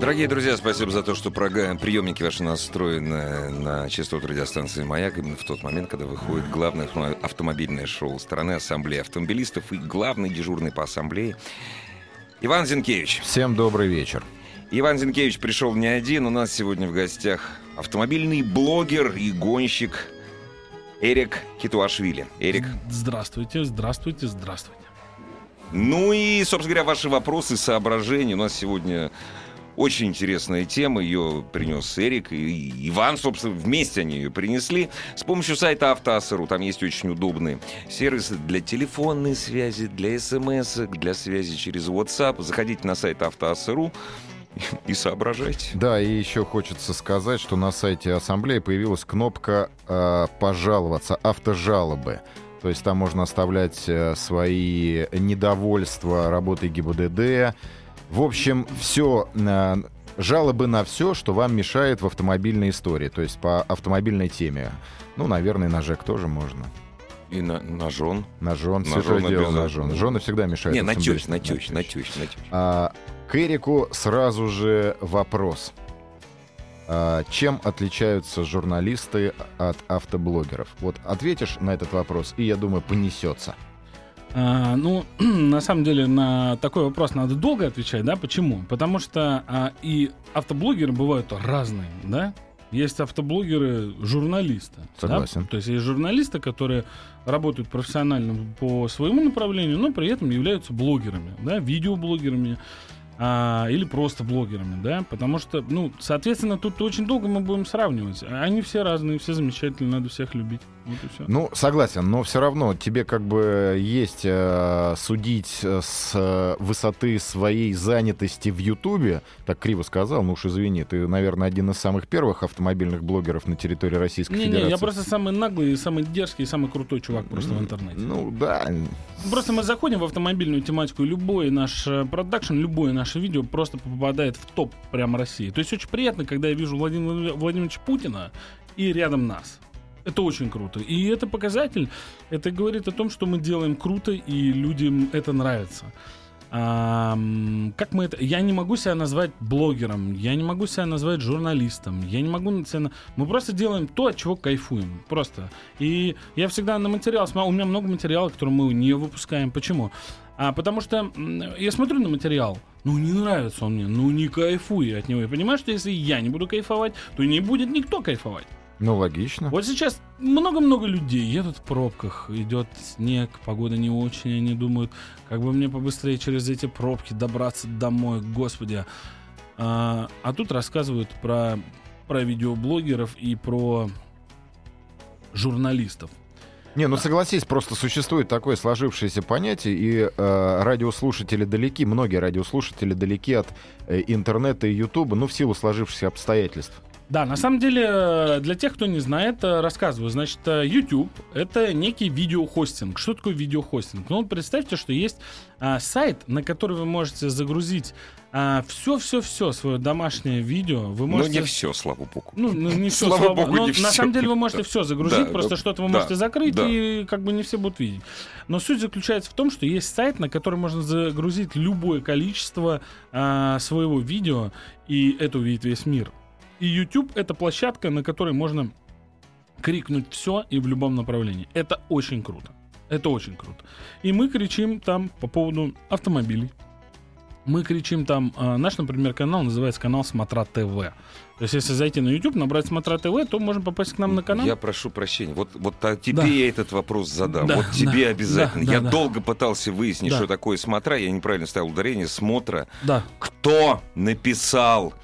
Дорогие друзья, спасибо за то, что приемники ваши настроены на частоту радиостанции «Маяк» именно в тот момент, когда выходит главное автомобильное шоу страны Ассамблеи автомобилистов и главный дежурный по ассамблее Иван Зинкевич. Всем добрый вечер. Иван Зинкевич пришел не один. У нас сегодня в гостях автомобильный блогер и гонщик Эрик Китуашвили. Эрик. Здравствуйте, здравствуйте, здравствуйте. Ну и, собственно говоря, ваши вопросы, соображения. У нас сегодня очень интересная тема, ее принес Эрик и Иван, собственно, вместе они ее принесли с помощью сайта Автоассеру. Там есть очень удобные сервисы для телефонной связи, для смс, для связи через WhatsApp. Заходите на сайт Автоассеру и соображайте. Да, и еще хочется сказать, что на сайте Ассамблеи появилась кнопка э, «Пожаловаться», «Автожалобы». То есть там можно оставлять э, свои недовольства работой ГИБДД, в общем, все жалобы на все, что вам мешает в автомобильной истории, то есть по автомобильной теме. Ну, наверное, на ЖЭК тоже можно. И на, на жен. На жен, на святое жен дело на жен. Жены всегда мешают. Не, на тещ, на тещ, на тещ, на тещ. А, к Эрику сразу же вопрос. А, чем отличаются журналисты от автоблогеров? Вот ответишь на этот вопрос, и, я думаю, понесется. А, ну, на самом деле, на такой вопрос надо долго отвечать, да? Почему? Потому что а, и автоблогеры бывают разные, да? Есть автоблогеры журналисты. Согласен. Да? То есть есть журналисты, которые работают профессионально по своему направлению, но при этом являются блогерами, да, видеоблогерами а, или просто блогерами, да, потому что, ну, соответственно, тут очень долго мы будем сравнивать. Они все разные, все замечательные, надо всех любить. Вот и все. Ну, согласен, но все равно тебе как бы есть э, судить с высоты своей занятости в Ютубе, так криво сказал, ну уж извини, ты, наверное, один из самых первых автомобильных блогеров на территории Российской не, Федерации. Не, я просто самый наглый, самый дерзкий, самый крутой чувак просто в интернете. Ну, да. Просто мы заходим в автомобильную тематику, любой наш э, продакшн, любое наше видео просто попадает в топ прямо России. То есть очень приятно, когда я вижу Владимира Владимировича Путина и рядом нас. Это очень круто. И это показатель. Это говорит о том, что мы делаем круто, и людям это нравится. А, как мы это... Я не могу себя назвать блогером, я не могу себя назвать журналистом, я не могу себя... Мы просто делаем то, от чего кайфуем. Просто. И я всегда на материал смотрю. У меня много материала, который мы не выпускаем. Почему? А, потому что я смотрю на материал, ну не нравится он мне, ну не кайфую от него. Я понимаю, что если я не буду кайфовать, то не будет никто кайфовать. Ну, логично. Вот сейчас много-много людей едут в пробках, идет снег, погода не очень, они думают, как бы мне побыстрее через эти пробки добраться домой, господи. А, а тут рассказывают про, про видеоблогеров и про журналистов. Не, ну согласись, просто существует такое сложившееся понятие, и э, радиослушатели далеки, многие радиослушатели далеки от э, интернета и ютуба, ну в силу сложившихся обстоятельств. Да, на самом деле, э, для тех, кто не знает, э, рассказываю. Значит, э, YouTube — это некий видеохостинг. Что такое видеохостинг? Ну, представьте, что есть а, сайт, на который вы можете загрузить все-все-все свое домашнее видео. Вы можете... Ну, не все, слава богу. Ну, ну не все, слава, слава богу. Но, не на все. самом деле вы можете все загрузить, да, просто что-то вы да, можете закрыть, да. и как бы не все будут видеть. Но суть заключается в том, что есть сайт, на который можно загрузить любое количество а, своего видео, и это увидит весь мир. И YouTube это площадка, на которой можно крикнуть все и в любом направлении. Это очень круто. Это очень круто. И мы кричим там по поводу автомобилей. Мы кричим там, э, наш, например, канал называется канал Смотра ТВ. То есть, если зайти на YouTube, набрать Смотра ТВ, то можно попасть к нам на канал. Я прошу прощения. Вот, вот а тебе да. я этот вопрос задам. Да, вот тебе да, обязательно. Да, я да, долго да. пытался выяснить, да. что такое Смотра. Я неправильно ставил ударение. Смотра. Да. Кто написал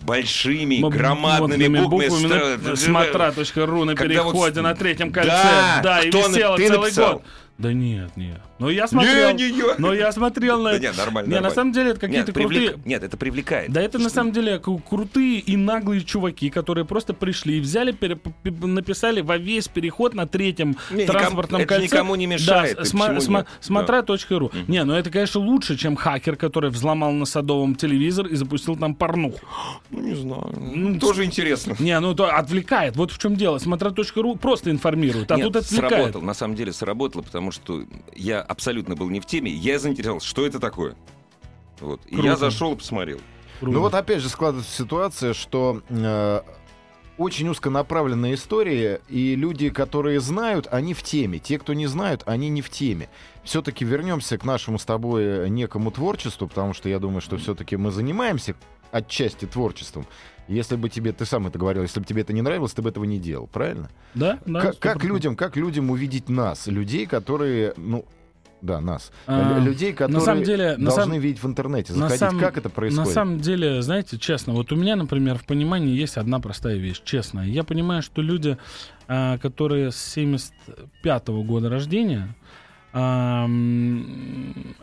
большими М- громадными буквами, буквами на смотра.ру на переходе вот... на третьем кольце. Да, да и висело целый написал? год. Да нет, нет. Но я смотрел. Не, не я. Но я смотрел на Да это. нет, нормально. Не, на самом деле это какие-то Нет, привлек- крутые. Нет, это привлекает. Да это на самом деле кру- крутые и наглые чуваки, которые просто пришли и взяли, пере- написали во весь переход на третьем Не, никому- транспортном это кольце. никому не мешает, Да, сма- нет? смотра.ру. Не, ну это, конечно, лучше, чем хакер, который взломал на Садовом телевизор и запустил там порнуху. Ну, не знаю. Ну, тоже интересно. Не, ну то отвлекает. Вот в чем дело. Смотра.ру просто информирует, а Нет, тут отвлекает. сработал. На самом деле сработало, потому что я абсолютно был не в теме. Я заинтересовался, что это такое. Вот. И Круто. я зашел и посмотрел. Круто. Ну вот опять же складывается ситуация, что э, очень узконаправленная история, и люди, которые знают, они в теме. Те, кто не знают, они не в теме. Все-таки вернемся к нашему с тобой некому творчеству, потому что я думаю, что все-таки мы занимаемся отчасти творчеством. Если бы тебе, ты сам это говорил, если бы тебе это не нравилось, ты бы этого не делал, правильно? Да, да. как, как 100%. людям, как людям увидеть нас, людей, которые, ну, да, нас, А, Лю- людей, которые самом деле- на должны самом- видеть в интернете, на заходить, самом- как это происходит? На самом деле, знаете, честно, вот у меня, например, в понимании есть одна простая вещь, честно. Я понимаю, что люди, а, которые с 75 года рождения,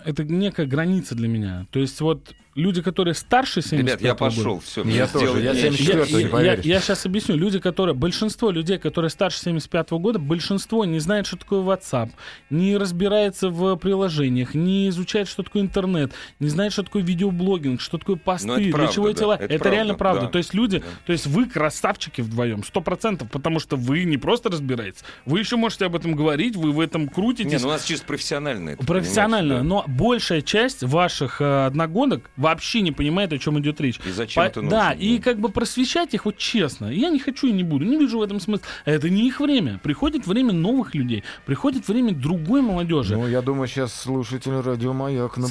это некая граница для меня. То есть вот люди, которые старше 75 Ребят, я года... пошел. Все, Я тоже, я 74-го, не я, поверишь. сейчас объясню. Люди, которые... Большинство людей, которые старше 75 года, большинство не знает, что такое WhatsApp, не разбирается в приложениях, не изучает, что такое интернет, не знает, что такое видеоблогинг, что такое посты, Ну, это для правда, чего да, эти ла- это Это, правда, реально правда. да. То есть люди... Да. То есть вы красавчики вдвоем, сто процентов, потому что вы не просто разбираетесь, вы еще можете об этом говорить, вы в этом крутитесь. Не, ну у нас чисто профессионально это, Профессионально, понимаешь, но большая часть ваших э, одногодок вообще не понимает, о чем идет речь. И зачем По- это нужно, Да, и как бы просвещать их вот честно. Я не хочу и не буду, не вижу в этом смысла. Это не их время. Приходит время новых людей, приходит время другой молодежи. Ну, я думаю, сейчас слушатели радио Маяк напряглись.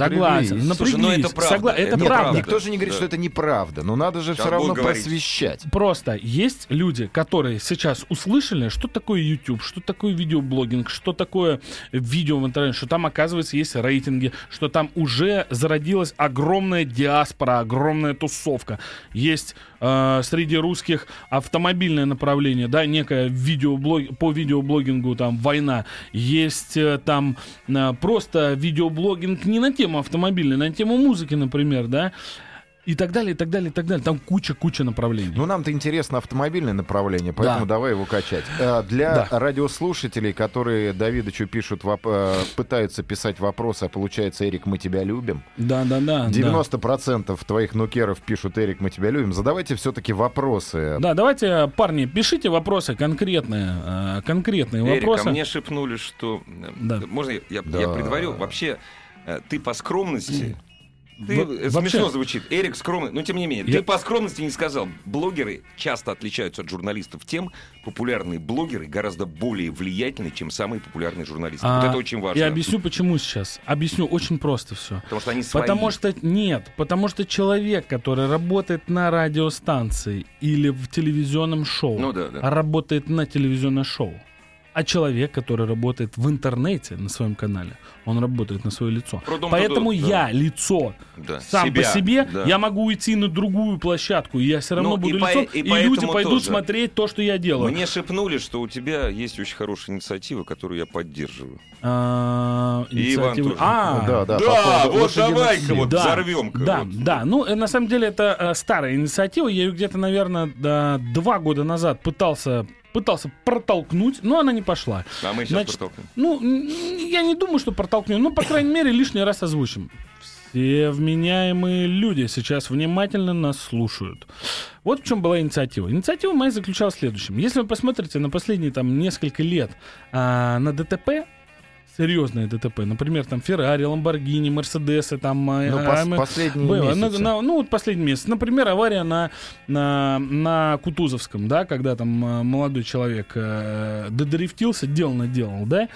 Согласен, Слушай, ну напряглись. это правда, Согла- Это это правда. никто же не говорит, Да. что это неправда. Но надо же Сейчас все равно говорить. просвещать. Просто есть люди, которые сейчас услышали, что такое YouTube, что такое видеоблогинг, что такое видео в интернете, что там, оказывается, есть рейтинги, что там уже зародилась огромная диаспора, огромная тусовка. Есть э, среди русских автомобильное направление, да, некое видеоблог, по видеоблогингу там война. Есть э, там э, просто видеоблогинг не на тему автомобильной, на тему музыки, например, да. И так далее, и так далее, и так далее. Там куча-куча направлений. Ну, нам-то интересно автомобильное направление, поэтому Да. давай его качать. Э, Для Да. радиослушателей, которые Давидычу пишут, воп- э, пытаются писать вопросы, а получается, Эрик, мы тебя любим. Да, да, да. 90% твоих нукеров пишут, Эрик, мы тебя любим. Задавайте все-таки вопросы. Да, давайте, парни, пишите вопросы конкретные, э, конкретные Эрик, вопросы. а мне шепнули, что... Да. Можно я, я, Да. я предварю? Вообще, ты по скромности... Ты, Во- э, вообще- смешно звучит. Эрик скромный, но тем не менее. Я- Ты по скромности не сказал. Блогеры часто отличаются от журналистов тем, популярные блогеры гораздо более влиятельны, чем самые популярные журналисты. А, вот это очень важно. Я объясню, почему сейчас. Объясню очень просто все. Потому что они свои. Потому что нет, потому что человек, который работает на радиостанции или в телевизионном шоу, Ну да, да. работает на телевизионном шоу. А человек, который работает в интернете на своем канале, он работает на свое лицо. Продом Поэтому тудо, да. я лицо Да, сам себя, по себе, да. я могу уйти на другую площадку, и я все равно Ну, и буду по- лицом, и и, поэтому люди пойдут тоже. смотреть то, что я делаю. Мне шепнули, что у тебя есть очень хорошая инициатива, которую я поддерживаю. А, И Иван тоже. А, Да, да, по Да, вот давай-ка вот да, взорвем-ка. Да, вот. да. Ну, э, на самом деле, это э, старая инициатива. Я ее где-то, наверное, да, два года назад пытался пытался протолкнуть, но она не пошла. А мы сейчас Значит, протолкнем. Ну, я не думаю, что протолкнем. Ну, по крайней мере, лишний раз озвучим. Все вменяемые люди сейчас внимательно нас слушают. Вот в чем была инициатива. Инициатива моя заключалась в следующем. Если вы посмотрите на последние там несколько лет а, на ДТП, серьезные ДТП, например, там Феррари, Ламборгини, Мерседесы, там... а, Ну, а, пос- АМ- последние было. На- на- ну, вот последний месяц. Например, авария на, на, на Кутузовском, да, когда там э, молодой человек э, додрифтился, дело наделал, да,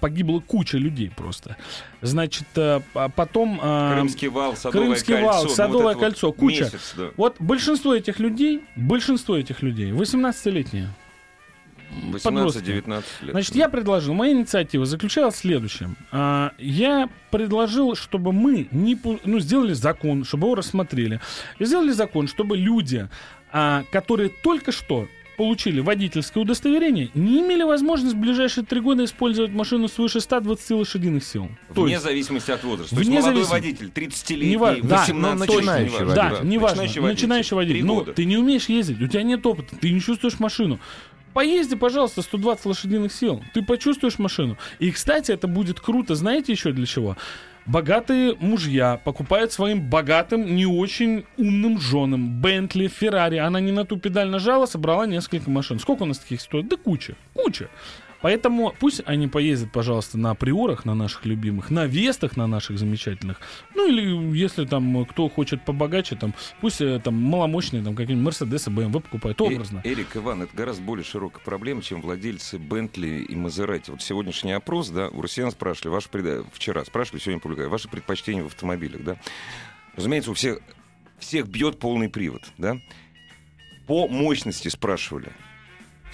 погибла куча людей просто. Значит, э, а потом... э, Крымский вал, Садовое Крымский кольцо. вал, ну, вот Садовое вот кольцо, куча. месяц, да. Вот большинство этих людей, большинство этих людей 18-летние. Подростки. 18-19 лет. Значит, я предложил, моя инициатива заключалась в следующем. А, я предложил, чтобы мы не, ну, сделали закон, чтобы его рассмотрели. И сделали закон, чтобы люди, а, которые только что получили водительское удостоверение, не имели возможности в ближайшие три года использовать машину свыше 120 лошадиных сил. То Вне есть, зависимости от возраста. То Вне есть молодой зависимости. водитель, 30 Не ва- летний, да, 18 ну, точно начинающий водитель. да, неважно, Начинающий начинающий водитель. Ну, ты не умеешь ездить, у тебя нет опыта, ты не чувствуешь машину. Поезди, пожалуйста, 120 лошадиных сил. Ты почувствуешь машину. И, кстати, это будет круто. Знаете еще для чего? Богатые мужья покупают своим богатым, не очень умным женам Бентли, Феррари. Она не на ту педаль нажала, собрала несколько машин. Сколько у нас таких стоит? Да куча, куча. Поэтому пусть они поездят, пожалуйста, на приорах, на наших любимых, на вестах, на наших замечательных. Ну или если там э, кто хочет побогаче, там пусть э, там маломощные, там какие-нибудь Мерседесы, БМВ покупают Э- образно. Эрик, Иван, это гораздо более широкая проблема, чем владельцы Бентли и Мазерати. Вот сегодняшний опрос, да, у россиян спрашивали, ваши пред- вчера спрашивали, сегодня публикую, ваши предпочтения в автомобилях, да. Разумеется, у всех, всех бьет полный привод, да. По мощности спрашивали.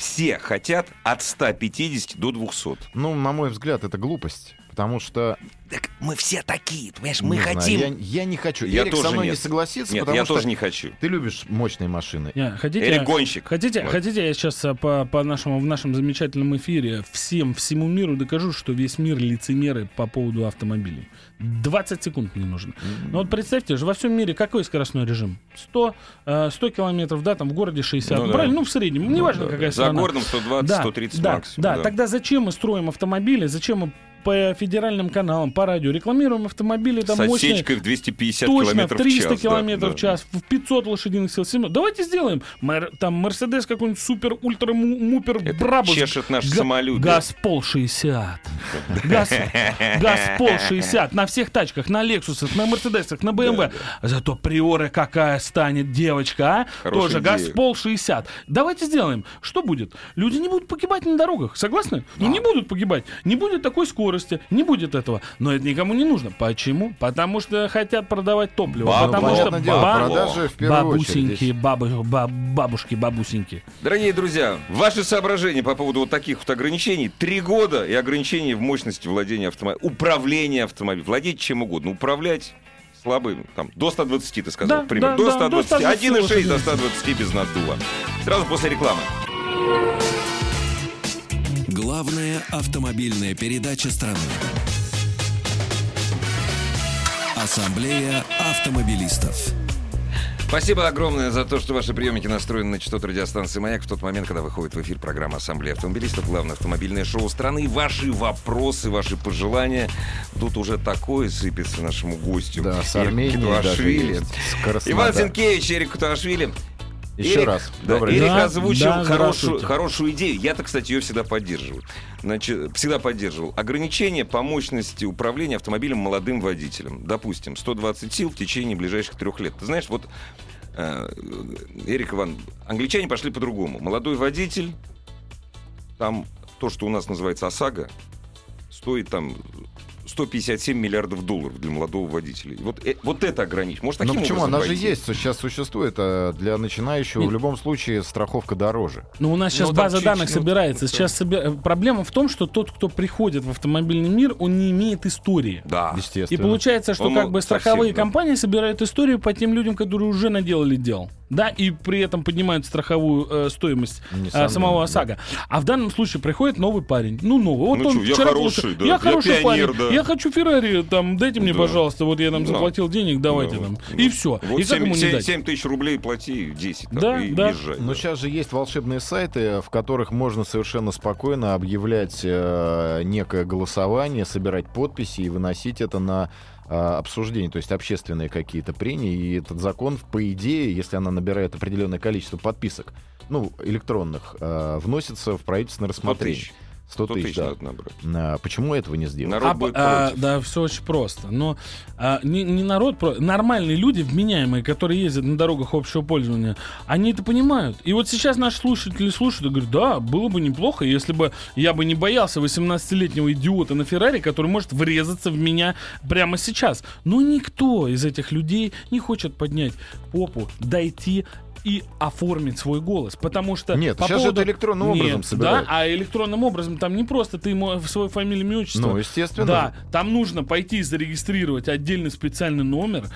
Все хотят от 150 до 200. Ну, на мой взгляд, это глупость. Потому что... Так мы все такие, понимаешь, не знаю, Я, я не хочу. Я Эрик тоже со мной нет. не согласится, Нет, потому я что тоже не хочу. ты любишь мощные машины. Не, хотите, Эрик гонщик. Хотите, Вот. хотите, я сейчас а, по, по нашему, в нашем замечательном эфире всем, всему миру докажу, что весь мир лицемеры по поводу автомобилей. 20 секунд мне нужно. Ну вот представьте же, во всем мире какой скоростной режим? 100, э, 100 километров, да, там в городе 60. Ну да. правильно? Ну, в среднем. Неважно, Да, какая За страна. городом 120, Да, 130 да, максимум. Да, тогда зачем мы строим автомобили, зачем мы по федеральным каналам, по радио рекламируем автомобили там С мощные, отсечкой в 250 Точно, километров в 300 в час. километров да. в час, в 500 лошадиных сил. 700. Давайте сделаем. Мэр- там Мерседес какой-нибудь супер, ультра, му- мупер, Это брабус. чешет наше Га- самолюбие. Газпол 60. Газ, Газпол 60. На всех тачках, на Лексусах, на Мерседесах, на БМВ. Зато приора какая станет девочка, а? Тоже. Газпол 60. Давайте сделаем. Что будет? Люди не будут погибать на дорогах. Согласны? Ну, не будут погибать. Не будет такой скорости. Не будет этого. Но это никому не нужно. Почему? Потому что хотят продавать топливо. Бабло. Потому что понятное дело, продажи в первую бабусеньки, бабы- ба- бабушки, бабусеньки. Дорогие друзья, ваши соображения по поводу вот таких вот ограничений. Три года и ограничения в мощности владения автомобилем. Управление автомобилем. Владеть чем угодно. Управлять слабый, там, до 120, ты сказал, Да, к примеру. да, до да, 120. до 120 1,6 до лошадей. 120 без наддува. Сразу после рекламы. Главная автомобильная передача страны. Ассамблея автомобилистов. Спасибо огромное за то, что ваши приемники настроены на частоту радиостанции «Маяк» в тот момент, когда выходит в эфир программа «Ассамблея автомобилистов», главное автомобильное шоу страны. Ваши вопросы, ваши пожелания. Тут уже такое сыпется нашему гостю. Да, с Ирке Арменией даже есть. Иван. Зинкевич, Эрик Куташвили. Еще Эрик, раз. Да, Добрый Эрик. Да, озвучил да, хорошую, хорошую идею. Я-то, кстати, ее всегда поддерживаю. Значит, всегда поддерживал. Ограничение по мощности управления автомобилем молодым водителем. Допустим, 120 сил в течение ближайших трех лет. Ты знаешь, вот, э, Эрик Иван, англичане пошли по-другому. Молодой водитель, там то, что у нас называется ОСАГО, стоит там 157 миллиардов долларов для молодого водителя. И Вот, э, вот это ограничить. Может, Ну таким почему? образом Она же есть, сейчас существует. а Для начинающего в Нет. любом случае страховка дороже. Ну, у нас сейчас Ну, база чуть- данных ну, собирается. ну, Сейчас собе- э, проблема в том, что тот, кто приходит в автомобильный мир, он не имеет истории. Да. И Естественно. получается, что Он, как бы страховые совсем, да. компании собирают историю по тем людям, которые уже наделали дел. Да, и при этом поднимают страховую э, стоимость э, самого да. ОСАГО. А в данном случае приходит новый парень. Ну, новый. Вот Ну он чё, я вчера хороший, получил- да, Я я хороший пионер, парень. да. Я хочу Феррари, там, дайте мне, Да. пожалуйста, вот я там Да. заплатил денег, давайте Да, там. вот, И все. Вот и как 7, ему не дать? тысяч рублей плати, 10. там, Да, и да. езжай. Но да. сейчас же есть волшебные сайты, в которых можно совершенно спокойно объявлять э, некое голосование, собирать подписи и выносить это на э, обсуждение, то есть общественные какие-то прения. И этот закон, по идее, если она набирает определенное количество подписок, ну, электронных, э, вносится в правительственное 100 рассмотрение. тысяч. 100 100 тысяч, тысяч да. надо набрать. А, Почему этого не сделать? Народ А, будет а, против. да, все очень просто. Но а, не, не народ, нормальные люди, вменяемые, которые ездят на дорогах общего пользования, они это понимают. И вот сейчас наши слушатели слушают и говорят, да, было бы неплохо, если бы я бы не боялся 18-летнего идиота на Феррари, который может врезаться в меня прямо сейчас. Но никто из этих людей не хочет поднять попу, дойти и оформить свой голос, потому что Нет, по сейчас же поводу- это электронным Нет, образом собирают. Да, а электронным образом там не просто ты ему в свою фамилию, имя, отчество. Ну, естественно. Да, там нужно пойти зарегистрировать отдельный специальный номер,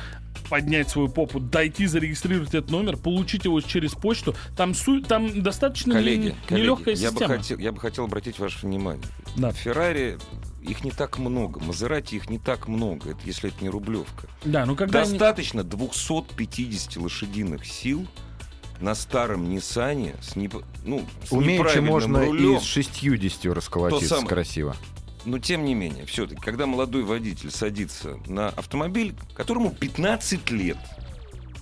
поднять свою попу, дойти, зарегистрировать этот номер, получить его через почту. Там, су- там достаточно Коллеги, не- коллеги, нелегкая я бы, система. хотел, я бы хотел обратить ваше внимание. Да. Феррари их не так много, Мазерати их не так много, это, если это не рублевка. Да, ну когда они- Достаточно 250 лошадиных сил на старом Ниссане с, непо- ну, с Умеючи можно рулем. и с 60 расколотиться самое. красиво. Но тем не менее, все-таки, когда молодой водитель садится на автомобиль, которому 15 лет,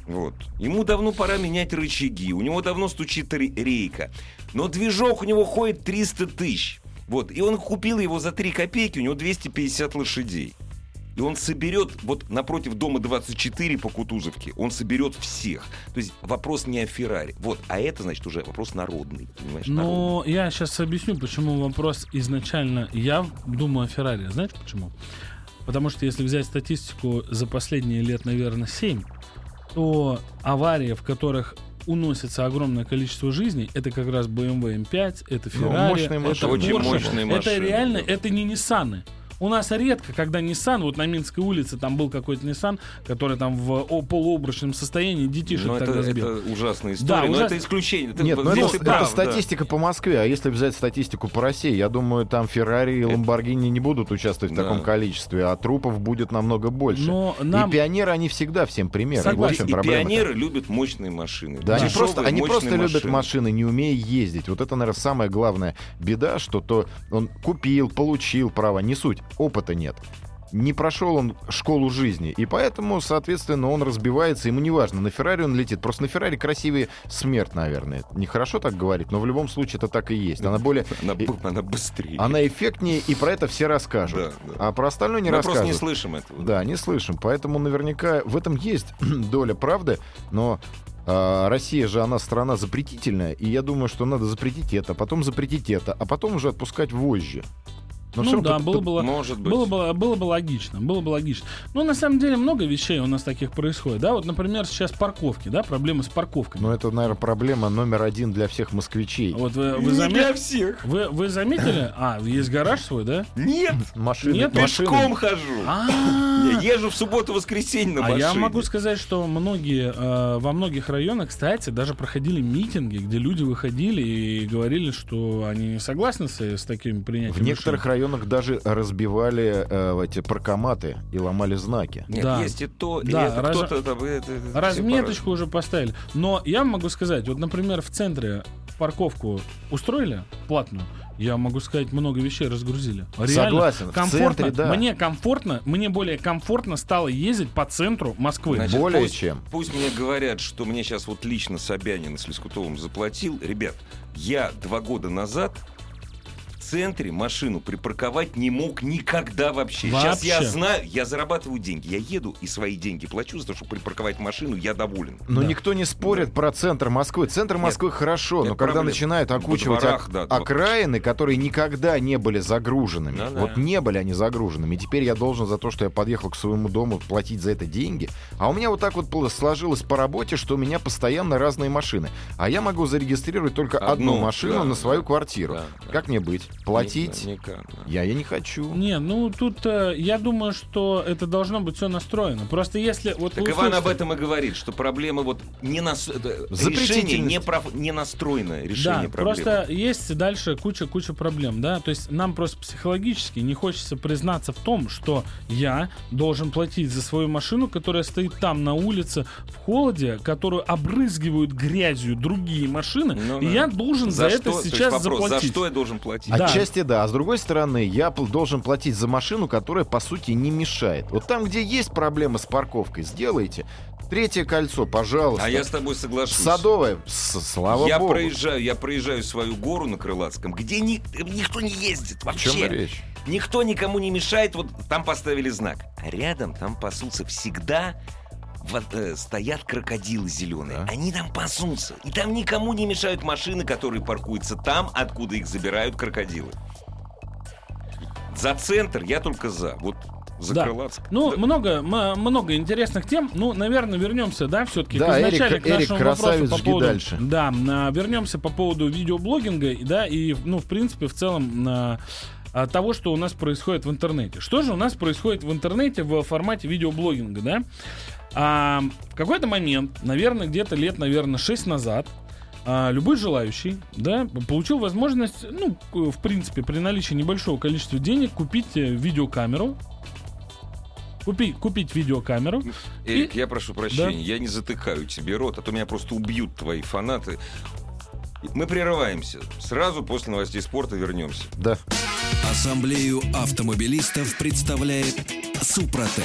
вот, ему давно пора менять рычаги, у него давно стучит ре- рейка, но движок у него ходит 300 тысяч. Вот, и он купил его за 3 копейки, у него 250 лошадей. И он соберет, вот напротив дома 24 по Кутузовке, он соберет всех. То есть вопрос не о Феррари. Вот, а это, значит, уже вопрос народный. Понимаешь, народный. Но я сейчас объясню, почему вопрос изначально... Я думаю о Феррари. Знаете почему? Потому что если взять статистику за последние лет, наверное, 7, то аварии, в которых уносится огромное количество жизней, это как раз BMW M5, это Ну, Ferrari, мощные это машины. Очень Porsche. мощные Это машины, реально, да. это не Ниссаны. У нас редко, когда Nissan, вот на Минской улице там был какой-то Nissan, который там в полуобрачном состоянии детишек Ну, это, тогда сбил. это ужасная история, Да, но ужас- это исключение. Это, Нет, ну здесь это, ты прав, это да. статистика по Москве, а если взять статистику по России, я думаю, там Феррари и Ламборгини не будут участвовать в Да. таком количестве, а трупов будет намного больше. Но нам... И пионеры, они всегда всем примеры. Согласен. Вот в чем И проблема-то. пионеры любят мощные машины. Да, они просто, они просто любят машины, не умея ездить. Вот это, наверное, самая главная беда, что то он купил, получил права, не суть, опыта нет. Не прошел он школу жизни, и поэтому, соответственно, он разбивается, ему не важно, на Феррари он летит. Просто на Феррари красивее смерть, наверное. Нехорошо так говорить, но в любом случае это так и есть. Она более... Она, она быстрее. Она эффектнее, и про это все расскажут. Да, да. А про остальное не Мы просто расскажут. не слышим этого. Да, не слышим. Поэтому наверняка в этом есть доля правды, но а, Россия же, она страна запретительная, и я думаю, что надо запретить это, потом запретить это, а потом уже отпускать вожжи. Но Ну равно да, было бы, Может быть. было, бы, было бы логично, было бы логично. Но на самом деле много вещей у нас таких происходит, да, вот, например, сейчас парковки, да, проблемы с парковками. Но это, наверное, проблема номер один для всех москвичей. Вот вы, вы, Не для всех. вы, вы заметили? А, есть гараж свой, да? Нет, Машины, Нет, машины- пешком хожу. А, Я езжу в субботу-воскресенье на А машине. я могу сказать, что многие, э, во многих районах, кстати, даже проходили митинги, где люди выходили и говорили, что они не согласны с, с таким принятием. В некоторых решений. Районах даже разбивали э, эти паркоматы и ломали знаки. Нет, Да. есть и то, и Да, это раз- кто-то это- это Разметочку уже поставили. Но я могу сказать, вот, например, в центре парковку устроили платную, я могу сказать, много вещей разгрузили. Реально Согласен, в комфортно. центре, да. Мне комфортно, мне более комфортно стало ездить по центру Москвы. Значит, Более пусть- чем. Пусть мне говорят, что мне сейчас вот лично Собянин с Лескутовым заплатил. Ребят, я два года назад в центре машину припарковать не мог никогда вообще. Сейчас я Вообще. знаю, я зарабатываю деньги. Я еду и свои деньги плачу за то, чтобы припарковать машину, я доволен. Но Да. никто не спорит про центр Москвы. Центр Москвы хорошо, нет но когда проблем. начинают Во окучивать дворах, ок- да, два- окраины, которые никогда не были загруженными, Да-да. вот не были они загруженными, и теперь я должен за то, что я подъехал к своему дому, платить за это деньги. А у меня вот так вот сложилось по работе, что у меня постоянно разные машины. А я могу зарегистрировать только одну, Одну, машину да, на свою да, квартиру. да, да. Как мне быть? Платить? Никак, никак, да. Я, я не хочу. Не, ну тут э, я думаю, что это должно быть все настроено. Просто если вот Так Иван об этом и говорит, что проблема вот не нас... э, решение не, прав... не настроенное решение Да, проблемы. просто есть дальше куча-куча проблем, да, то есть нам просто психологически не хочется признаться в том, что я должен платить за свою машину, которая стоит там на улице в холоде, которую обрызгивают грязью другие машины, Ну и да. я должен за, это что? То есть сейчас вопрос, заплатить. За что я должен платить? Да. Отчасти да, а с другой стороны, я должен платить за машину, которая, по сути, не мешает. Вот там, где есть проблемы с парковкой, сделайте. Третье кольцо, пожалуйста. А я с тобой соглашусь. Садовое, слава я богу. проезжаю, я проезжаю свою гору на Крылатском, где ни- никто не ездит О вообще. чем речь? Никто никому не мешает, вот там поставили знак. А рядом там пасутся всегда вот, э, стоят крокодилы зеленые. Да. Они там пасутся. И там никому не мешают машины, которые паркуются там, откуда их забирают крокодилы. За центр я только за. Вот за Да. Крылатск. Ну, Да. много, м- много интересных тем. Ну, наверное, вернемся, да, все-таки Да, к изначально Эрик- к нашему Эрик, красавец, вопросу по поводу... дальше. Да, на- вернемся по поводу видеоблогинга, да, и, ну, в принципе, в целом на а, того, что у нас происходит в интернете. Что же у нас происходит в интернете в формате видеоблогинга, да? А, в какой-то момент, наверное, где-то лет, наверное, 6 назад, а, любой желающий, да, получил возможность, ну, в принципе, при наличии небольшого количества денег купить э, видеокамеру. Купи, купить видеокамеру. Эрик, И- я прошу прощения, я не затыкаю тебе рот, а то меня просто убьют твои фанаты. Мы прерываемся. Сразу после новостей спорта вернемся. Да. Ассамблею автомобилистов представляет Супротек.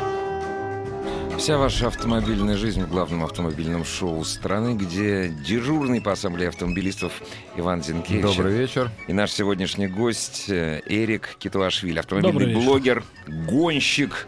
Вся ваша автомобильная жизнь в главном автомобильном шоу страны, где дежурный по ассамблее автомобилистов Иван Зинкевич. Добрый вечер. И наш сегодняшний гость э, Эрик Китуашвили, автомобильный блогер, гонщик,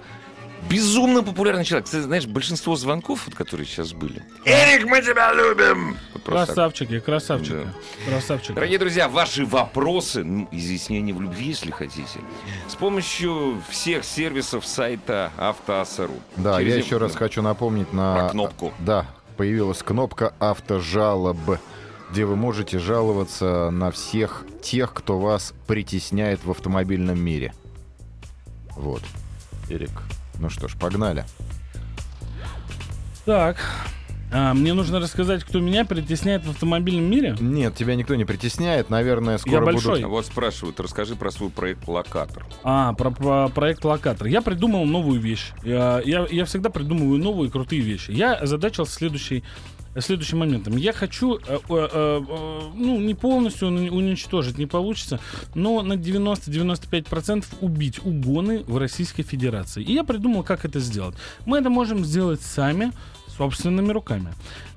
безумно популярный человек. Кстати, знаешь, большинство звонков, вот, которые сейчас были. Эрик, мы тебя любим! Вот просто. Красавчики, красавчики. Красавчики. Дорогие друзья, ваши вопросы, ну, изъяснения в любви, если хотите, с помощью всех сервисов сайта автоассору. Да, Через я еще раз хочу напомнить на... Про кнопку. Да, появилась кнопка «Автожалоб», где вы можете жаловаться на всех тех, кто вас притесняет в автомобильном мире. Вот. Эрик. Ну что ж, погнали. Так. А, мне нужно рассказать, кто меня притесняет в автомобильном мире. Нет, тебя никто не притесняет. Наверное, скоро большой. будут... Вот спрашивают, расскажи про свой проект «Локатор». А, про, про проект локатор. Я придумал новую вещь. Я, я, я всегда придумываю новые крутые вещи. Я озадачился следующий, следующим моментом. Я хочу, э, э, э, ну, не полностью уни- уничтожить, не получится, но на 90-95% убить угоны в Российской Федерации. И я придумал, как это сделать. Мы это можем сделать сами, собственными руками.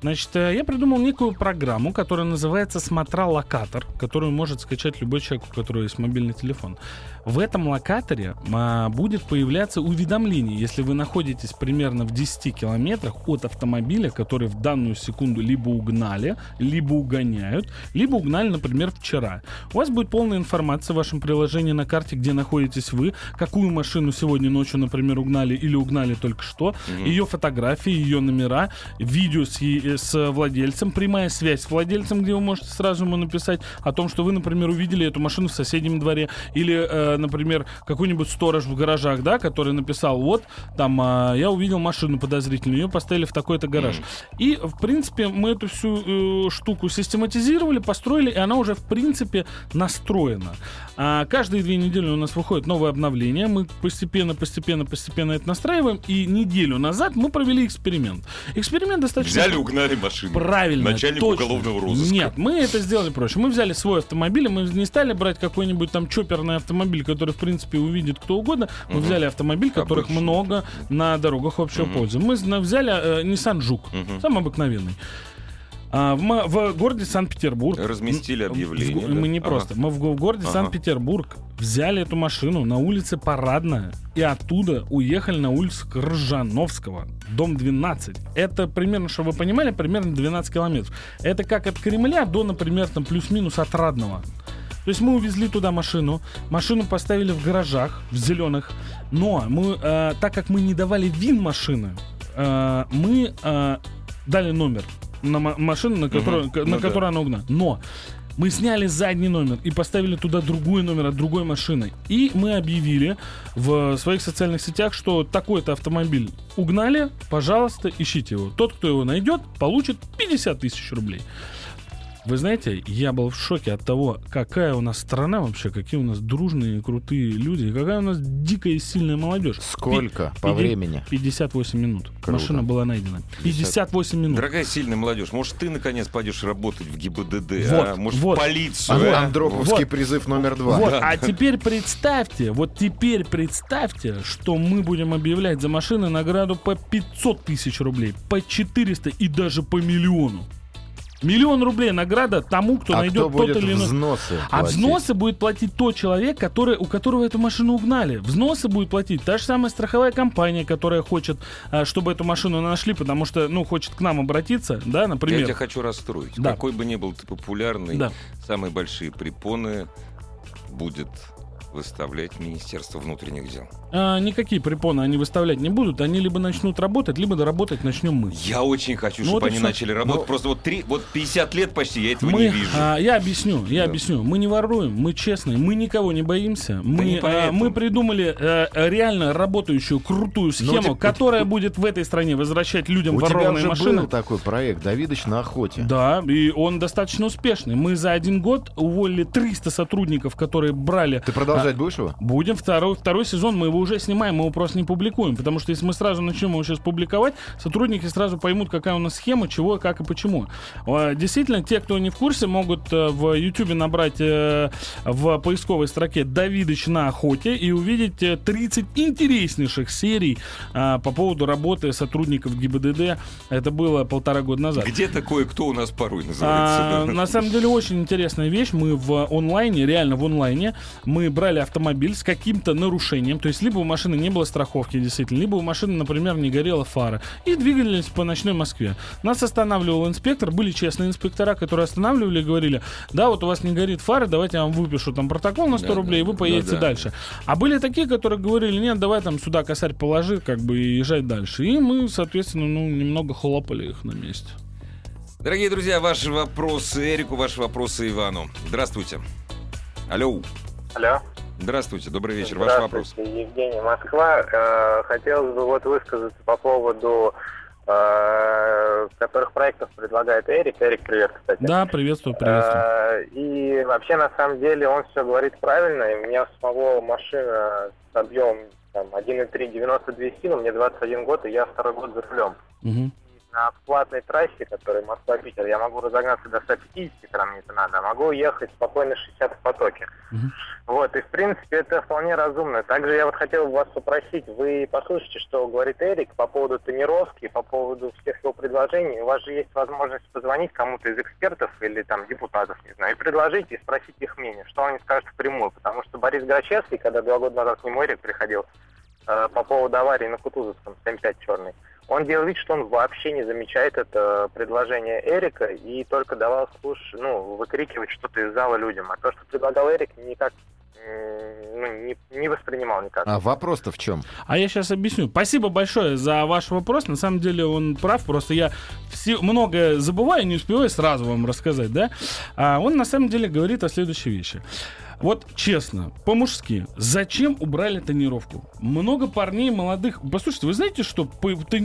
Значит, э, я придумал некую программу, которая называется «Смотра локатор», которую может скачать любой человек, у которого есть мобильный телефон. В этом локаторе а, будет появляться уведомление, если вы находитесь примерно в 10 километрах от автомобиля, который в данную секунду либо угнали, либо угоняют, либо угнали, например, вчера. У вас будет полная информация в вашем приложении на карте, где находитесь вы, какую машину сегодня ночью, например, угнали или угнали только что, ее фотографии, ее номера, видео с, с владельцем, прямая связь с владельцем, где вы можете сразу ему написать о том, что вы, например, увидели эту машину в соседнем дворе, или, э, например, какой-нибудь сторож в гаражах, да, который написал, вот, там, а, я увидел машину подозрительную, ее поставили в такой-то гараж. И, в принципе, мы эту всю э, штуку систематизировали, построили, и она уже, в принципе, настроена. А каждые две недели у нас выходит новое обновление, мы постепенно, постепенно, постепенно это настраиваем, и неделю назад мы провели эксперимент. Эксперимент достаточно... Взяли, угнали машину. Правильно. Начальник точно. уголовного розыска. Нет, мы это сделали проще. Мы взяли свой автомобиль, и мы не стали брать какой-нибудь там чоперный автомобиль, который, в принципе, увидит кто угодно. Мы взяли автомобиль, которых Обычный. много на дорогах общего пользы. Мы взяли э, Nissan Жук, самый обыкновенный. А, в, в городе Санкт-Петербург. Разместили М, в- объявление, в- да? Мы не Ага. просто. Мы в, в городе Ага. Санкт-Петербург взяли эту машину на улице Парадная и оттуда уехали на улицу Кржановского, дом 12. Это примерно, чтобы вы понимали, примерно 12 километров. Это как от Кремля до, например, там плюс-минус от Радного. То есть мы увезли туда машину, машину поставили в гаражах, в зеленых, но мы, э, так как мы не давали вин машины, э, мы э, дали номер на ма- машину, на которую, Мгм. к- Ну на да. которую она угнана. Но мы сняли задний номер и поставили туда другой номер от другой машины. И мы объявили в своих социальных сетях, что такой-то автомобиль угнали, пожалуйста, ищите его. Тот, кто его найдет, получит 50 тысяч рублей. Вы знаете, я был в шоке от того, какая у нас страна вообще, какие у нас дружные, крутые люди, и какая у нас дикая и сильная молодежь. Сколько Пи- по времени? 58 минут. Круто. Машина была найдена. 58 минут. Дорогая сильная молодежь, может, ты наконец пойдешь работать в ГИБДД, Вот, а? Может, вот. в полицию, Ан- а? Андроповский Вот. призыв номер два. Вот, а теперь представьте, вот теперь представьте, что мы будем объявлять за машины награду по 500 тысяч рублей, по 400 и даже по миллиону. Миллион рублей награда тому, кто а найдет кто будет тот или иной... взносы А платить? взносы будет платить тот человек, который, у которого эту машину угнали. Взносы будет платить та же самая страховая компания, которая хочет, а, чтобы эту машину нашли, потому что, ну, хочет к нам обратиться, да, Я например. тебя хочу расстроить. Да. Какой бы ни был ты популярный, Да. самые большие препоны будет выставлять Министерство внутренних дел. А, никакие препоны они выставлять не будут. Они либо начнут работать, либо доработать начнем мы. Я очень хочу, Ну чтобы вот они всё. начали работать. Ну- Просто вот, три, вот 50 лет почти я этого Мы, не вижу. а, я объясню, я Да. объясню. Мы не воруем, мы честные, мы никого не боимся. Мы, не а, мы придумали э, реально работающую крутую схему, типа, которая у- будет в этой стране возвращать людям У тебя ворованные уже машины. был такой проект «Давидыч на охоте». Да, и он достаточно успешный. Мы за один год уволили 300 сотрудников, которые брали... Ты продолжать будешь его? Будем второй, второй сезон, мы его уже снимаем, мы его просто не публикуем. Потому что если мы сразу начнем его сейчас публиковать, сотрудники сразу поймут, какая у нас схема, чего, как и почему. А, Действительно, те, кто не в курсе, могут э, в YouTube набрать э, в поисковой строке «Давидыч на охоте» и увидеть э, 30 интереснейших серий а, по поводу работы сотрудников ГИБДД. Это было полтора года назад. Где-то кое-кто у нас порой А, называется. да. на самом деле очень интересная вещь. Мы в онлайне, реально в онлайне, мы брали автомобиль с каким-то нарушением. То есть либо у машины не было страховки, действительно, либо у машины, например, не горела фара. И двигались по ночной Москве. Нас останавливал инспектор. Были честные инспектора, которые останавливали и говорили, да, вот у вас не горит фара, давайте я вам выпишу там протокол на 100 Да, рублей, и да, вы поедете да, да. дальше. А были такие, которые говорили, нет, давай там сюда косарь положи, как бы и езжай дальше. И мы, соответственно, ну, немного хлопали их на месте. Дорогие друзья, ваши вопросы Эрику, ваши вопросы Ивану. Здравствуйте. Алло. Алло. Здравствуйте, добрый вечер. Ваш вопрос. Евгений, Москва. Э, Хотелось бы вот высказаться по поводу э, которых проектов предлагает Эрик. Эрик, привет, кстати. Да, приветствую, приветствую. Э, И вообще, на самом деле, он все говорит правильно. И у меня самого машина с объемом там, 1,3, 92 силы, мне 21 год, и я второй год за рулем. Мгм. На платной трассе, которая Москва-Питер, я могу разогнаться до 150, когда мне это надо, а могу ехать спокойно 60 в потоке. Мгм. Вот, и в принципе это вполне разумно. Также я вот хотел бы вас попросить, вы послушайте, что говорит Эрик по поводу тонировки, по поводу всех его предложений. У вас же есть возможность позвонить кому-то из экспертов или там депутатов, не знаю, и предложить, и спросить их мнение, что они скажут впрямую. Потому что Борис Грачевский, когда два года назад к нему Эрик приходил, э, по поводу аварии на Кутузовском, 75 черный, он делал вид, что он вообще не замечает это предложение Эрика и только давал слуш, ну, выкрикивать что-то из зала людям. А то, что предлагал Эрик, никак ну, не, не воспринимал никак. А вопрос-то в чем? А я сейчас объясню. Спасибо большое за ваш вопрос. На самом деле он прав. Просто я все, многое забываю, не успеваю сразу вам рассказать, да? А он на самом деле говорит о следующей вещи. Вот честно, по-мужски, зачем убрали тонировку? Много парней молодых. Послушайте, вы знаете, что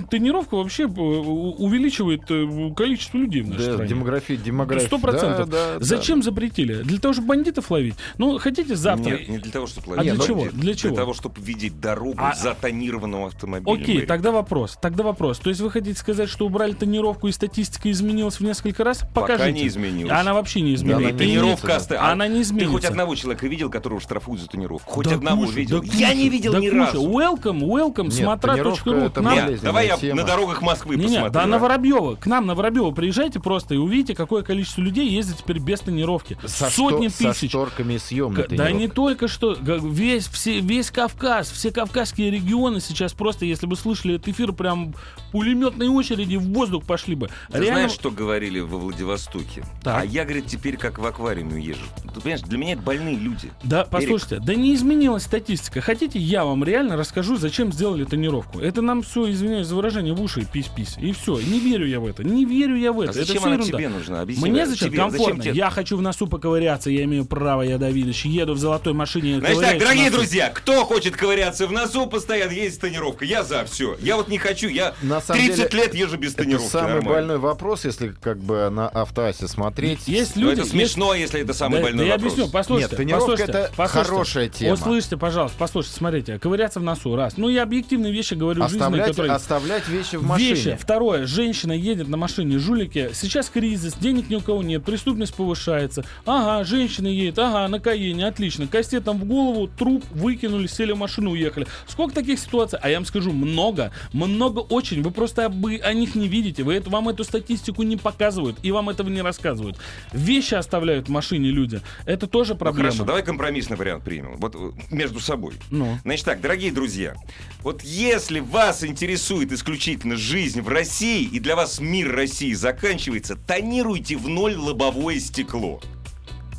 тонировка вообще э, увеличивает э, количество людей в нашей Да, стране? демография, демография. Сто процентов. Да, да, да. Зачем запретили? Для того, чтобы бандитов ловить? Ну, хотите завтра? Нет, не для того, чтобы А для ловить чего? бандитов, Для чего? того, чтобы видеть дорогу А- затонированного автомобиля. Окей, Эрик. тогда вопрос. Тогда вопрос. То есть вы хотите сказать, что убрали тонировку и статистика изменилась в несколько раз? Пока Покажите. не изменилась. Она вообще не Да, изменилась. она не Тонировка оста- Она не Ты изменится. хоть одного человека видел, которого штрафуют за тонировку? Хоть Да одного куча, видел? да я куча, не видел да ни куча. разу. Welcome, welcome, Нет, смотра.ру. нам- Нет, давай я тема. на дорогах Москвы Не, не, посмотрю. да а? на Воробьева. К нам на Воробьева приезжайте просто и увидите, какое количество людей ездит теперь без тонировки. Со Сотни што- Со тысяч. шторками и съемной Да не только что, весь, все, весь Кавказ, все кавказские регионы сейчас просто, если бы слышали этот эфир, прям пулеметной очереди в воздух пошли бы. Ты Реально- знаешь, что говорили во Владивостоке? Так. А я, говорит, теперь как в аквариуме езжу. Ты понимаешь, для меня это больные люди. Да, послушайте, да не изменилась статистика. Хотите, я вам реально расскажу, зачем сделали тонировку. Это нам все, извиняюсь за выражение, в уши пись-пись. И все. Не верю я в это. Не верю я в это. А это зачем всё она ерунда. тебе нужна? Объясни. Мне зачем? Тебе- Комфортно. тебе- Я хочу в носу поковыряться, я имею право, я Давидович. Еду в золотой машине. Значит так, дорогие носу. друзья, кто хочет ковыряться в носу, постоянно ездить с тонировкой. Я за все. Я вот не хочу, я На самом 30 деле, лет езжу без Это тонировки. самый нормально. больной вопрос, если как бы на автоасе смотреть. Есть Но люди... это есть- смешно, если это самый Да, больной да я вопрос. объясню, послушайте. Нет, Тонировка послушайте, это послушайте. хорошая тема. Услышьте, пожалуйста, послушайте, смотрите, ковыряться в носу, раз. Ну, я объективные вещи говорю жизненные, Оставлять, которые... оставлять вещи в машине. Вещи. Второе. Женщина едет на машине, жулики. Сейчас кризис, денег ни у кого нет, преступность повышается. Ага, женщина едет, ага, на Каене, отлично. Кастетом в голову, труп выкинули, сели в машину, уехали. Сколько таких ситуаций? А я вам скажу, много. Много очень. Вы просто об- о них не видите. Вы это, вам эту статистику не показывают. И вам этого не рассказывают. Вещи оставляют в машине люди. Это тоже проблема. Хорошо, давай компромиссный вариант примем. Вот э, между собой. Ну. Значит так, дорогие друзья, вот если вас интересует исключительно жизнь в России, и для вас мир России заканчивается, тонируйте в ноль лобовое стекло.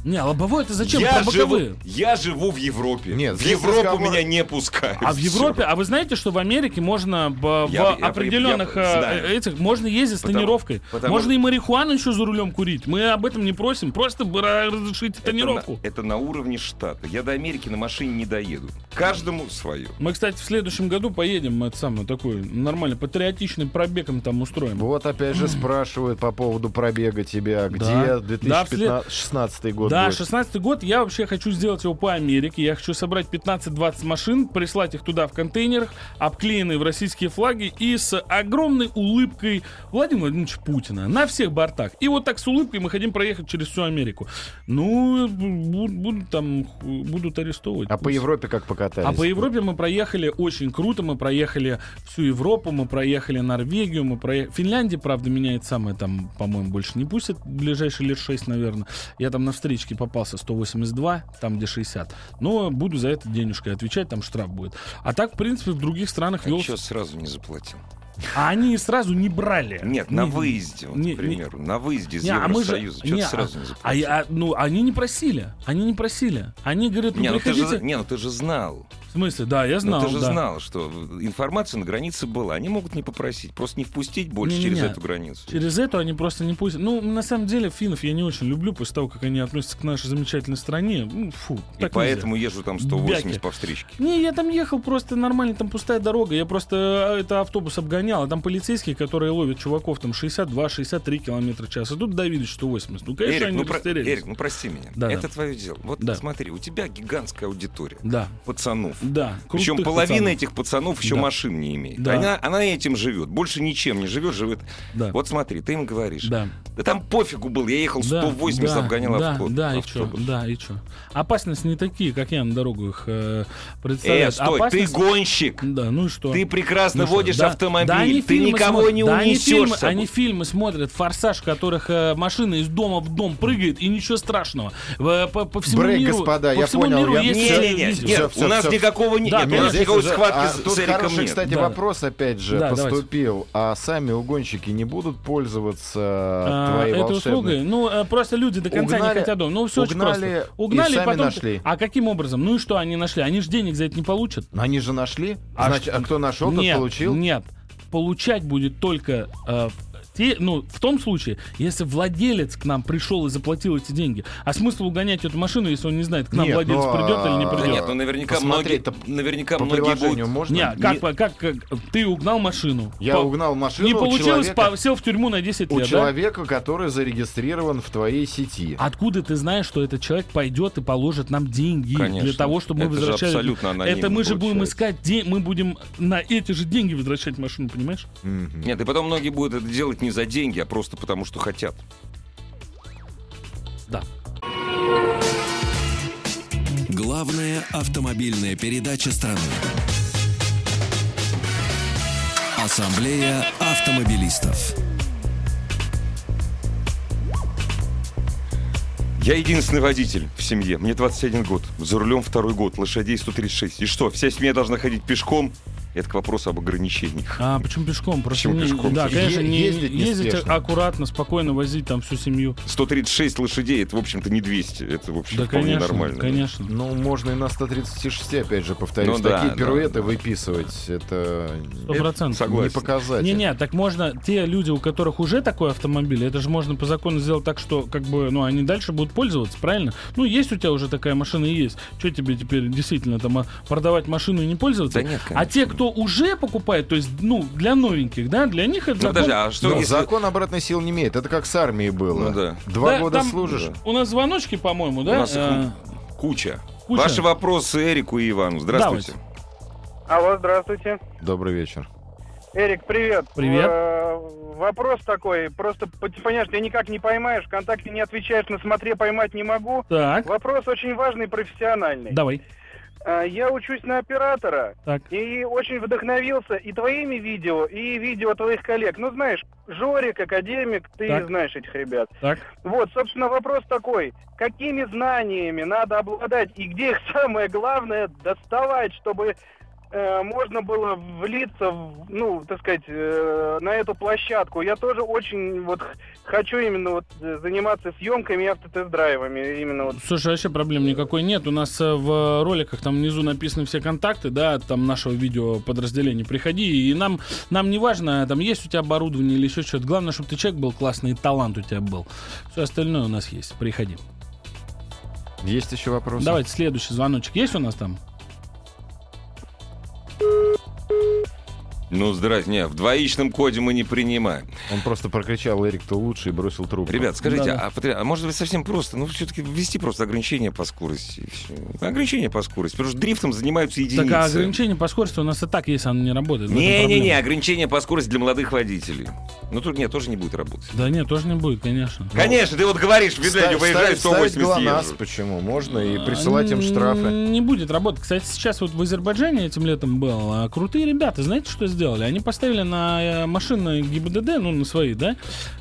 Не, лобовое это зачем? я, Про боковые. живу, я живу в Европе. Нет, в здесь Европу разговор- меня не пускают. А в Всё. Европе, а вы знаете, что в Америке можно б- в Я- я- определенных я э, знаю. этих можно ездить с Потому- тонировкой, потому- можно и марихуану еще за рулем курить. Мы об этом не просим, просто разрешите Это тонировку. на, это на уровне штата. Я до Америки на машине не доеду. Каждому свое. Мы, кстати, в следующем году поедем, это самое такой нормально патриотичный пробег им там устроим. Вот опять же спрашивают по поводу пробега тебя. Где Да. Да, вслед- 2016 год Да, будет? 16 год. Я вообще хочу сделать его по Америке. Я хочу собрать 15-20 машин, прислать их туда в контейнерах, обклеенные в российские флаги и с огромной улыбкой Владимира Владимировича Путина на всех бортах. И вот так с улыбкой мы хотим проехать через всю Америку. Ну, бу- будут там, будут арестовывать. А по Пусть. Европе как покатались? А по Европе мы проехали очень круто. Мы проехали всю Европу, мы проехали Норвегию, мы проехали... Финляндия, правда, меня это самое там, по-моему, больше не пустят ближайшие лет 6, наверное. Я там на встречке попался 182, там где 60. Но буду за это денежкой отвечать, там штраф будет. А так, в принципе, в других странах А вел... что сразу не заплатил? А они сразу не брали. Нет, на Не- выезде, вот, не- к примеру. На выезде из Не, а мы же- Евросоюза. Не, а- сразу не А, заплатил? я- ну, они не просили. Они не просили. Они говорят, ну, не, ну ты приходите... же, не, ну ты же знал. В смысле? Да, я знал, ну ты же да. знал, что информация на границе была. Они могут не попросить, просто не впустить больше Не-не-не. через эту границу. Через это они просто не пустят. Ну, на самом деле, финнов я не очень люблю после того, как они относятся к нашей замечательной стране. Ну, фу, И поэтому езжу там 180 Бяки. по встречке. нельзя. Не, я там ехал просто нормально, там пустая дорога. Я просто э, это автобус обгонял, а там полицейские, которые ловят чуваков там 62-63 километра в час. А тут давили 180. Ну, конечно, Эрик, они ну, про-. Эрик, ну прости меня. Да, это да. твое дело. Вот Да. смотри, у тебя гигантская аудитория Да, пацанов. Да. Причем половина пацанов. этих пацанов еще Да. машин не имеет. Да. Она, она этим живет. Больше ничем не живет, живет. Да. Вот смотри, ты им говоришь. Да. Да там пофигу был, я ехал Да, 180, да, обгонял да, авто- Да, и автобус. да, и чё. Опасность не такие, как я на дорогу их э, Э, представляю. стой, Опасность- ты гонщик. Да, ну и что? Ты прекрасно Ну что, водишь да- автомобиль. да они ты фильмы никого смотрят, не да они унесешь. фильмы, с собой. они фильмы смотрят, форсаж, в которых э, машина из дома в дом прыгает, и ничего страшного. В- по, по всему Брейк, миру, господа, по я всему понял, миру я- есть Не, не, не, нет, всё, у нас никакого не, Да, нет, Здесь никакой уже- схватки а, с тут с Эриком хороший, нет. кстати, Да. вопрос опять же Да, давайте. поступил. А сами угонщики не будут пользоваться А, твоей этой волшебной? услугой. Ну, э, просто люди до конца Угнали- не хотят дома. Ну, все очень угнали просто. и сами потом... нашли. А каким образом? Ну и что они нашли? Они же денег за это не получат. Они же нашли. А Значит, что- а кто нашел, тот нет, получил. Нет. Получать будет только э, те- ну, в том случае, если владелец к нам пришел и заплатил эти деньги. А смысл угонять эту машину, если он не знает, к нам Нет, владелец ну, придет или не а, Да придет? нет, ну наверняка многие, Посмотреть-то наверняка По многие приложению будут... можно? Не, как, как, как, ты угнал машину. Я По- угнал машину Не у получилось, человека, по- сел в тюрьму на 10 у лет, да? человека, который зарегистрирован в твоей сети. Откуда ты знаешь, что этот человек пойдет и положит нам деньги Конечно. для того, чтобы мы Это же возвращали? абсолютно анонимно Это мы же будем искать, де- мы будем на эти же деньги возвращать машину, понимаешь? Мгм. Нет, и потом многие будут это делать не за деньги, а просто потому, что хотят. Да. Главная автомобильная передача страны. Ассамблея автомобилистов. Я единственный водитель в семье. Мне 21 год. За рулем второй год. Лошадей 136. И что, вся семья должна ходить пешком? Это к вопросу об ограничениях. А почему пешком? Просто Почему не- пешком? Да, конечно, Е- не, ездить ездить неспешно. аккуратно, спокойно возить там всю семью. 136 лошадей, это, в общем-то, не 200. Это, в общем, Да, вполне конечно, нормально. конечно. Ну, можно и на 136, опять же, повторюсь. Ну да, Такие да, пируэты да. выписывать, это Сто процентов. согласен. не показатель. Не-не, так можно, те люди, у которых уже такой автомобиль, это же можно по закону сделать так, что как бы, ну, они дальше будут пользоваться, правильно? Ну, есть у тебя уже такая машина и есть. Что тебе теперь действительно там а, продавать машину и не пользоваться? Да нет, а конечно. те, кто уже покупает, то есть, ну, для новеньких, да, для них это Ну, закон- подожди, а что Но если... закон обратной силы не имеет. Это как с армией было. Ну да. Два Да, года там служишь. У нас звоночки, по-моему, да? У нас э, Куча. Куча. Ваши вопросы Эрику и Ивану. Здравствуйте. Алло, здравствуйте. Добрый вечер. Эрик, привет. Привет. Э, вопрос такой, просто по- понимаешь, ты никак не поймаешь, ВКонтакте не отвечаешь, на смотре поймать не могу. Так, Вопрос очень важный, профессиональный. давай. Э, Я учусь на оператора Так. и очень вдохновился и твоими видео, и видео твоих коллег. Ну, знаешь, Жорик, Академик, ты Так. знаешь этих ребят. Так. Вот, собственно, вопрос такой. Какими знаниями надо обладать и где их самое главное доставать, чтобы э, можно было влиться, в, ну, так сказать, э, на эту площадку. Я тоже очень вот хочу именно вот э, заниматься съемками и автотест-драйвами. Именно вот. Слушай, вообще проблем никакой нет. У нас э, в роликах там внизу написаны все контакты, да, там нашего видео подразделения. Приходи, и нам, нам не важно, там есть у тебя оборудование или еще что-то. Главное, чтобы ты человек был классный, и талант у тебя был. Все остальное у нас есть. Приходи. Есть еще вопросы? Давайте следующий звоночек. Есть у нас там? Ну, здрасте. Не, в двоичном коде мы не принимаем. Он просто прокричал Эрик, ты лучше и бросил трубку. Ребят, скажите, Да-да. а, патри- а может быть совсем просто? Ну, все-таки ввести просто ограничения по скорости. Ограничения по скорости. Потому что дрифтом занимаются единицы. Так а ограничение по скорости у нас и так есть, оно не работает. Не-не-не, проблема. ограничения по скорости для молодых водителей. Ну, тут нет, тоже не будет работать. Да нет, тоже не будет, конечно. Конечно, ты вот говоришь, в Ставь- Финляндию выезжаю, ставить- ставить 180 ГЛОНАСС, езжу. почему? Можно и присылать им А, штрафы. Не будет работать. Кстати, сейчас вот в Азербайджане этим летом был. а, Крутые ребята, знаете, что сделали? Они поставили на э, машины ГИБДД, ну, на свои, да?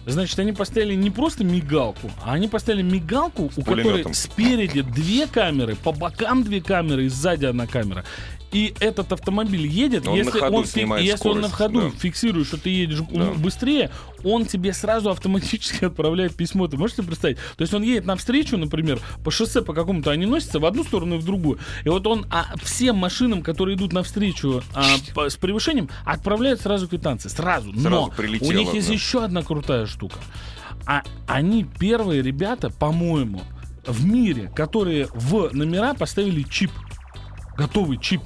Значит, они поставили не просто мигалку, а они поставили мигалку, у которой пулемётом. спереди две камеры, по бокам две камеры и сзади одна камера. И этот автомобиль едет, Он если, он, фи- если он на скорость, ходу да. фиксирует, что ты едешь Да. быстрее, он тебе сразу автоматически отправляет письмо. Ты можешь себе представить? То есть он едет навстречу, например, по шоссе по какому-то, они носятся в одну сторону и в другую. И вот он а, всем машинам, которые идут навстречу а, по- с превышением, отправляет сразу квитанции. Сразу. Но Сразу у прилетело, них есть да. еще одна крутая штука. А они первые ребята, по-моему, в мире, которые в номера поставили чип. Готовый чип.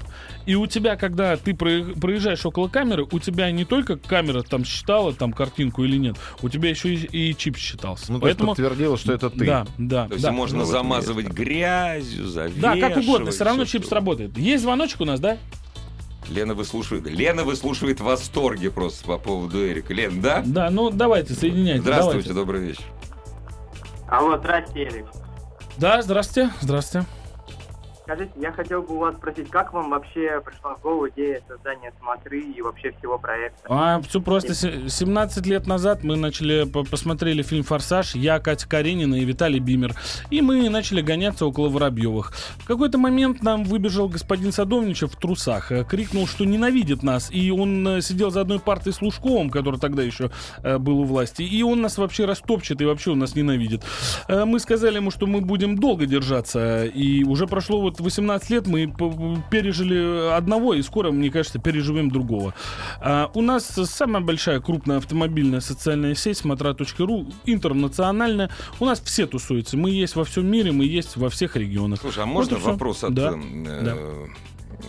И у тебя, когда ты проезжаешь около камеры, у тебя не только камера там считала там картинку или нет, у тебя еще и, и чип считался. Ну, Поэтому подтвердило, что это ты. да, да, То есть да. можно Ну, замазывать есть. грязью, завешивать. Да, как угодно, все равно чип сработает. Есть звоночек у нас, да? Лена выслушивает. Лена выслушивает в восторге просто по поводу Эрика. Лен, да? Да, ну давайте, соединяйте. Здравствуйте, давайте. добрый вечер. Алло, здрасте, Эрик. Да, здравствуйте, здравствуйте. Скажите, я хотел бы у вас спросить, как вам вообще пришла в голову идея создания «Смотры» и вообще всего проекта? А, все просто. Се- 17 лет назад мы начали, по- посмотрели фильм «Форсаж», я, Катя Каренина и Виталий Бимер. И мы начали гоняться около Воробьевых. В какой-то момент нам выбежал господин Садовничев в трусах, э, крикнул, что ненавидит нас. И он э, сидел за одной партой с Лужковым, который тогда еще э, был у власти. И он нас вообще растопчет и вообще он нас ненавидит. Мы сказали ему, что мы будем долго держаться. И уже прошло вот 18 лет, мы пережили одного, и скоро, мне кажется, переживем другого. А, у нас самая большая крупная автомобильная социальная сеть смотра.ру, интернациональная. У нас все тусуются. Мы есть во всем мире, мы есть во всех регионах. Слушай, а Вот можно всё. вопрос от, Да, э,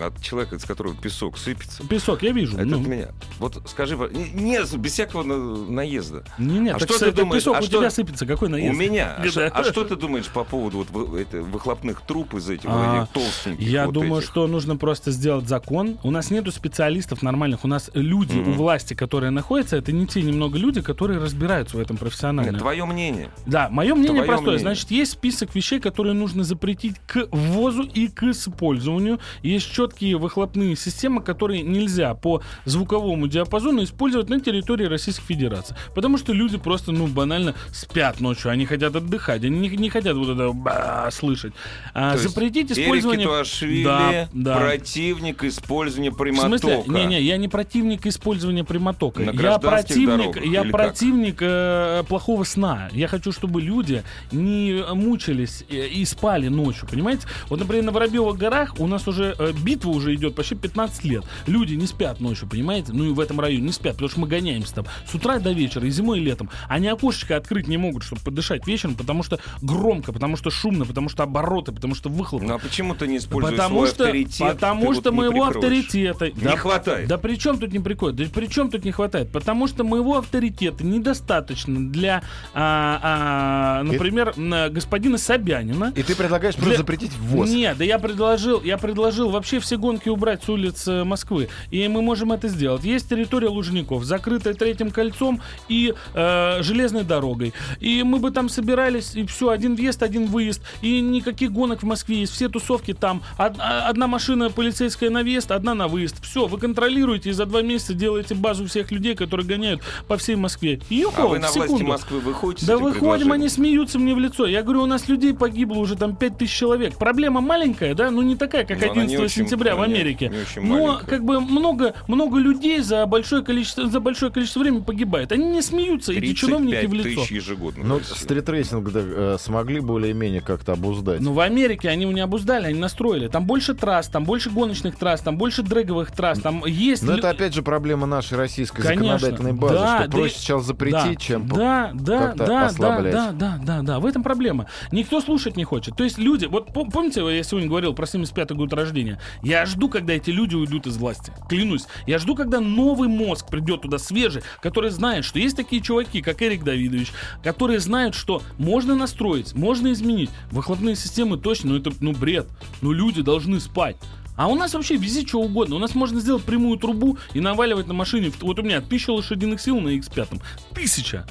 от человека, из которого песок сыпется? Песок, я вижу. Это ну. от меня. Вот скажи, не, без всякого на- наезда. Не, нет, А так что ты думаешь, песок а у что- тебя сыпется, какой наезд? У меня. А, Да. что- а что ты думаешь по поводу вот это, выхлопных труб из этих А, этих толстеньких? Я вот думаю, этих? что нужно просто сделать закон. У нас нету специалистов нормальных. У нас люди Мгм. у власти, которые находятся, это не те немного люди, которые разбираются в этом профессионально. Нет, твое мнение. Да, мое мнение Твое простое. мнение. Значит, есть список вещей, которые нужно запретить к ввозу и к использованию. Есть четкие выхлопные системы, которые нельзя по звуковому диапазону использовать на территории Российской Федерации. Потому что люди просто, ну, банально спят ночью. Они хотят отдыхать. Они не, не хотят вот это ба- слышать. А, То запретить использование... Да, да. противник использования В прямотока. смысле? Не-не, я не противник использования прямотока. На Я противник, дорогах я противник э, плохого сна. Я хочу, чтобы люди не мучились э, и спали ночью, понимаете? Вот, например, на Воробьевых горах у нас уже э, битва уже идет почти 15 лет. Люди не спят ночью, понимаете? Ну и в этом районе не спят, потому что мы гоняемся там с утра до вечера, и зимой, и летом. Они окошечко открыть не могут, чтобы подышать вечером, потому что громко, потому что шумно, потому что обороты, потому что выхлопы. Ну а почему ты не используешь Потому свой что, авторитет? потому что вот моего авторитета Не хватает. Да при чем тут не приходит? Да при чем тут не хватает? Потому что моего авторитета недостаточно для, а, а, например, на господина Собянина. И ты предлагаешь просто Для- запретить ввоз. Нет, да я предложил, я предложил вообще все гонки убрать с улиц э, Москвы. И мы можем это сделать. Есть территория Лужников, закрытая третьим кольцом и э, железной дорогой. И мы бы там собирались, и все, один въезд, один выезд. И никаких гонок в Москве есть. Все тусовки там. Од- а- одна машина полицейская на въезд, одна на выезд. Все, вы контролируете и за два месяца делаете базу всех людей, которые гоняют по всей Москве. И А юху, вы на в власти секунду. Москвы выходите Да выходим, они смеются мне в лицо. Я говорю, у нас людей погибло уже там 5000 человек. Проблема маленькая, да, ну не такая, как не 11 очень- сентября в Америке. не очень Но как бы много, много людей за большое количество, за большое количество времени погибает. Они не смеются, эти 35 чиновники в лицо. тысяч ежегодно. Ну, стритрейсинг да, э, смогли более-менее как-то обуздать. Ну, в Америке они его не обуздали, они настроили. Там больше трасс, там больше гоночных трасс, там больше дрэговых трасс, там есть... Но это опять же проблема нашей российской Конечно. законодательной базы, Да, что да проще и- сейчас запретить, да, чем да, да, да, да, ослаблять. да, да, да, да, в этом проблема. Никто слушать не хочет. То есть люди, вот пом- помните, я сегодня говорил про 75-й год рождения. Я жду, когда эти люди уйдут из власти. Клянусь. Я жду, когда новый мозг придет туда свежий, который знает, что есть такие чуваки, как Эрик Давидович, которые знают, что можно настроить, можно изменить. Выхлопные системы точно, ну это ну бред. Ну люди должны спать. А у нас вообще вези что угодно. У нас можно сделать прямую трубу и наваливать на машине. Вот у меня тысяча лошадиных сил на X5. Тысяча.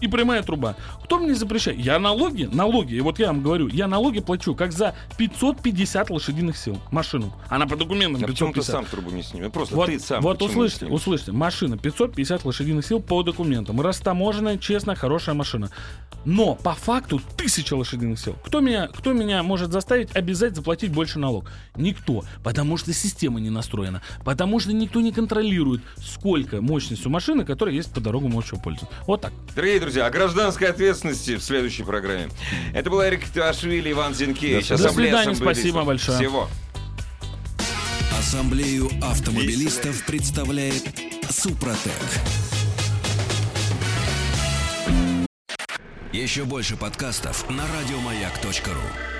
И прямая труба. Кто мне запрещает? Я налоги, налоги, и вот я вам говорю, я налоги плачу как за 550 лошадиных сил машину. Она по документам А почему ты 550. сам трубу не снимешь? Просто Вот, ты сам вот снимешь? услышьте, машина 550 лошадиных сил по документам. Растаможенная, честная, хорошая машина. Но по факту 1000 лошадиных сил. Кто меня, кто меня может заставить обязать заплатить больше налог? Никто. Потому что система не настроена. Потому что никто не контролирует, сколько мощность у машины, которая есть по дорогам общего пользования. Вот так. Дорогие друзья, о гражданской ответственности в следующей программе. Это был Эрик Твашвили, Иван Зинкевич. До Ассамблея свидания, спасибо большое. Всего. Ассамблею автомобилистов представляет Супротек. Еще больше подкастов на радиомаяк.ру.